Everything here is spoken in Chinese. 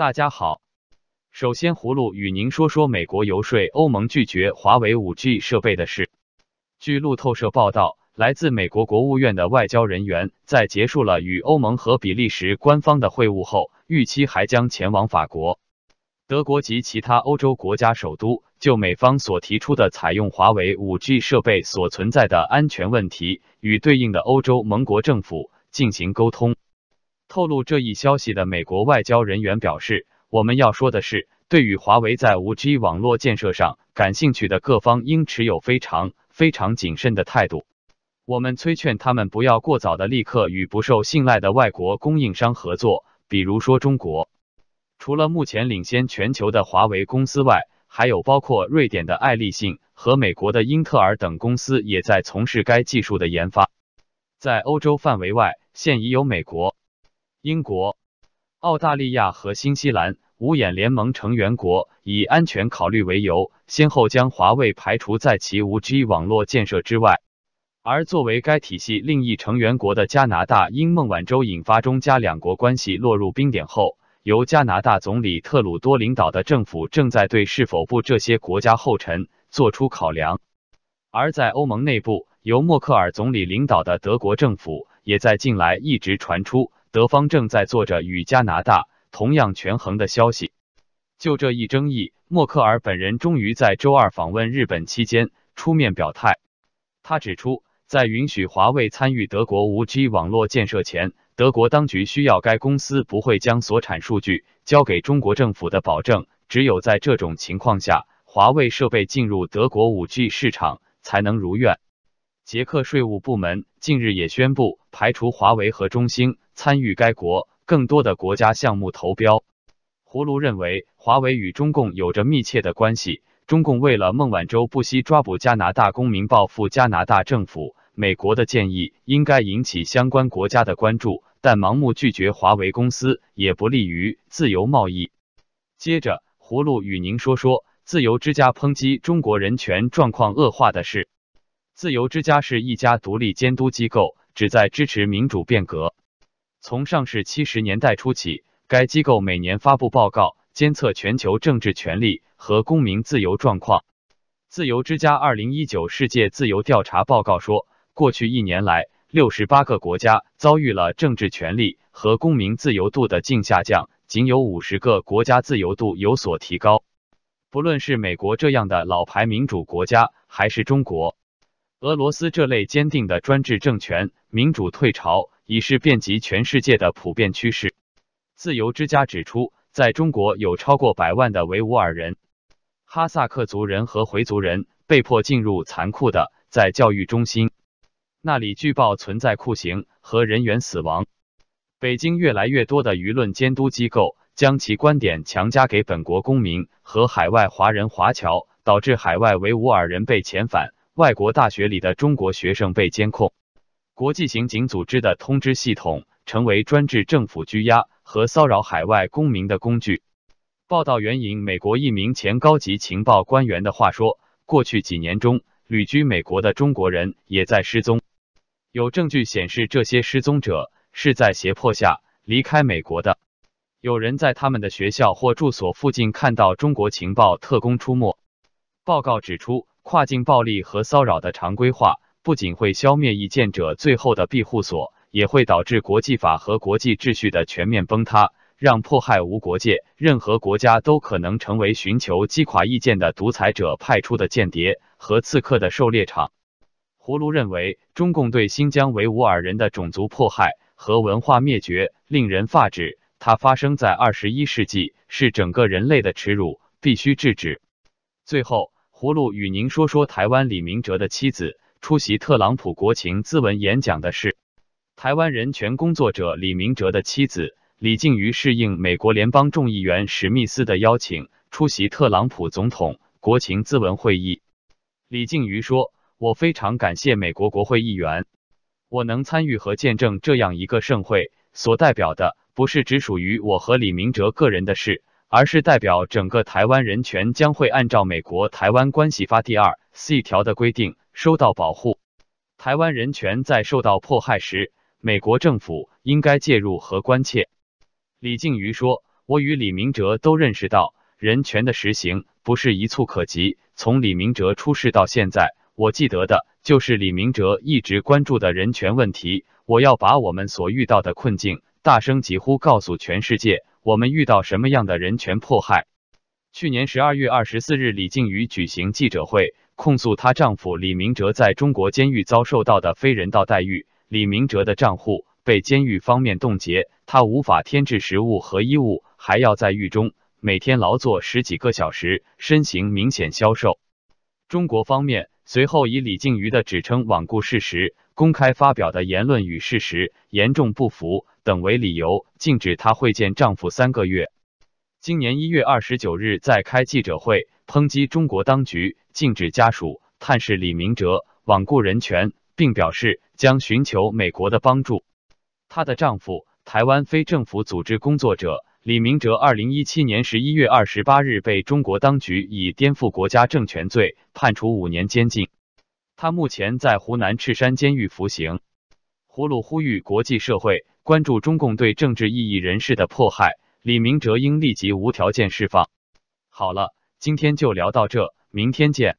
大家好，首先葫芦与您说说美国游说欧盟拒绝华为 5G 设备的事。据路透社报道，来自美国国务院的外交人员在结束了与欧盟和比利时官方的会晤后，预期还将前往法国、德国及其他欧洲国家首都，就美方所提出的采用华为 5G 设备所存在的安全问题，与对应的欧洲盟国政府进行沟通。透露这一消息的美国外交人员表示：“我们要说的是，对于华为在 5G 网络建设上感兴趣的各方，应持有非常非常谨慎的态度。我们催劝他们不要过早的立刻与不受信赖的外国供应商合作，比如说中国。除了目前领先全球的华为公司外，还有包括瑞典的爱立信和美国的英特尔等公司也在从事该技术的研发。在欧洲范围外，现已有美国。”英国、澳大利亚和新西兰五眼联盟成员国以安全考虑为由，先后将华为排除在其 5G 网络建设之外。而作为该体系另一成员国的加拿大，因孟晚舟引发中加两国关系落入冰点后，由加拿大总理特鲁多领导的政府正在对是否步这些国家后尘做出考量。而在欧盟内部，由默克尔总理领导的德国政府也在近来一直传出。德方正在做着与加拿大同样权衡的消息。就这一争议，默克尔本人终于在周二访问日本期间出面表态。他指出，在允许华为参与德国 5G 网络建设前，德国当局需要该公司不会将所产数据交给中国政府的保证。只有在这种情况下，华为设备进入德国 5G 市场才能如愿。捷克税务部门近日也宣布排除华为和中兴参与该国更多的国家项目投标。葫芦认为，华为与中共有着密切的关系。中共为了孟晚舟不惜抓捕加拿大公民，报复加拿大政府。美国的建议应该引起相关国家的关注，但盲目拒绝华为公司也不利于自由贸易。接着，葫芦与您说说自由之家抨击中国人权状况恶化的事。自由之家是一家独立监督机构，旨在支持民主变革。从上世七十年代初起，该机构每年发布报告，监测全球政治权利和公民自由状况。自由之家二零一九世界自由调查报告说，过去一年来，六十八个国家遭遇了政治权利和公民自由度的净下降，仅有五十个国家自由度有所提高。不论是美国这样的老牌民主国家，还是中国。俄罗斯这类坚定的专制政权，民主退潮已是遍及全世界的普遍趋势。自由之家指出，在中国有超过百万的维吾尔人、哈萨克族人和回族人被迫进入残酷的在教育中心，那里据报存在酷刑和人员死亡。北京越来越多的舆论监督机构将其观点强加给本国公民和海外华人华侨，导致海外维吾尔人被遣返。外国大学里的中国学生被监控，国际刑警组织的通知系统成为专制政府拘押和骚扰海外公民的工具。报道援引美国一名前高级情报官员的话说：“过去几年中，旅居美国的中国人也在失踪。有证据显示，这些失踪者是在胁迫下离开美国的。有人在他们的学校或住所附近看到中国情报特工出没。”报告指出。跨境暴力和骚扰的常规化不仅会消灭异见者最后的庇护所，也会导致国际法和国际秩序的全面崩塌，让迫害无国界。任何国家都可能成为寻求击垮异见的独裁者派出的间谍和刺客的狩猎场。葫芦认为，中共对新疆维吾尔人的种族迫害和文化灭绝令人发指，它发生在二十一世纪，是整个人类的耻辱，必须制止。最后。葫芦与您说说台湾李明哲的妻子出席特朗普国情咨文演讲的事。台湾人权工作者李明哲的妻子李静瑜适应美国联邦众议员史密斯的邀请，出席特朗普总统国情咨文会议。李静瑜说：“我非常感谢美国国会议员，我能参与和见证这样一个盛会，所代表的不是只属于我和李明哲个人的事。”而是代表整个台湾人权将会按照美国台湾关系法第二 C 条的规定受到保护。台湾人权在受到迫害时，美国政府应该介入和关切。李静瑜说：“我与李明哲都认识到，人权的实行不是一蹴可及。从李明哲出事到现在，我记得的就是李明哲一直关注的人权问题。我要把我们所遇到的困境大声疾呼，告诉全世界，我们遇到什么样的人权迫害。去年十二月二十四日，李静瑜举行记者会，控诉她丈夫李明哲在中国监狱遭受到的非人道待遇。李明哲的账户被监狱方面冻结，他无法添置食物和衣物，还要在狱中每天劳作十几个小时，身形明显消瘦。中国方面随后以李静瑜的指称罔顾事实、公开发表的言论与事实严重不符等为理由，禁止她会见丈夫三个月。今年一月二十九日，在开记者会抨击中国当局禁止家属探视李明哲，罔顾人权，并表示将寻求美国的帮助。她的丈夫，台湾非政府组织工作者李明哲，二零一七年十一月二十八日被中国当局以颠覆国家政权罪判处五年监禁。他目前在湖南赤山监狱服刑。胡鲁呼吁国际社会关注中共对政治意义人士的迫害。李明哲应立即无条件释放。好了，今天就聊到这，明天见。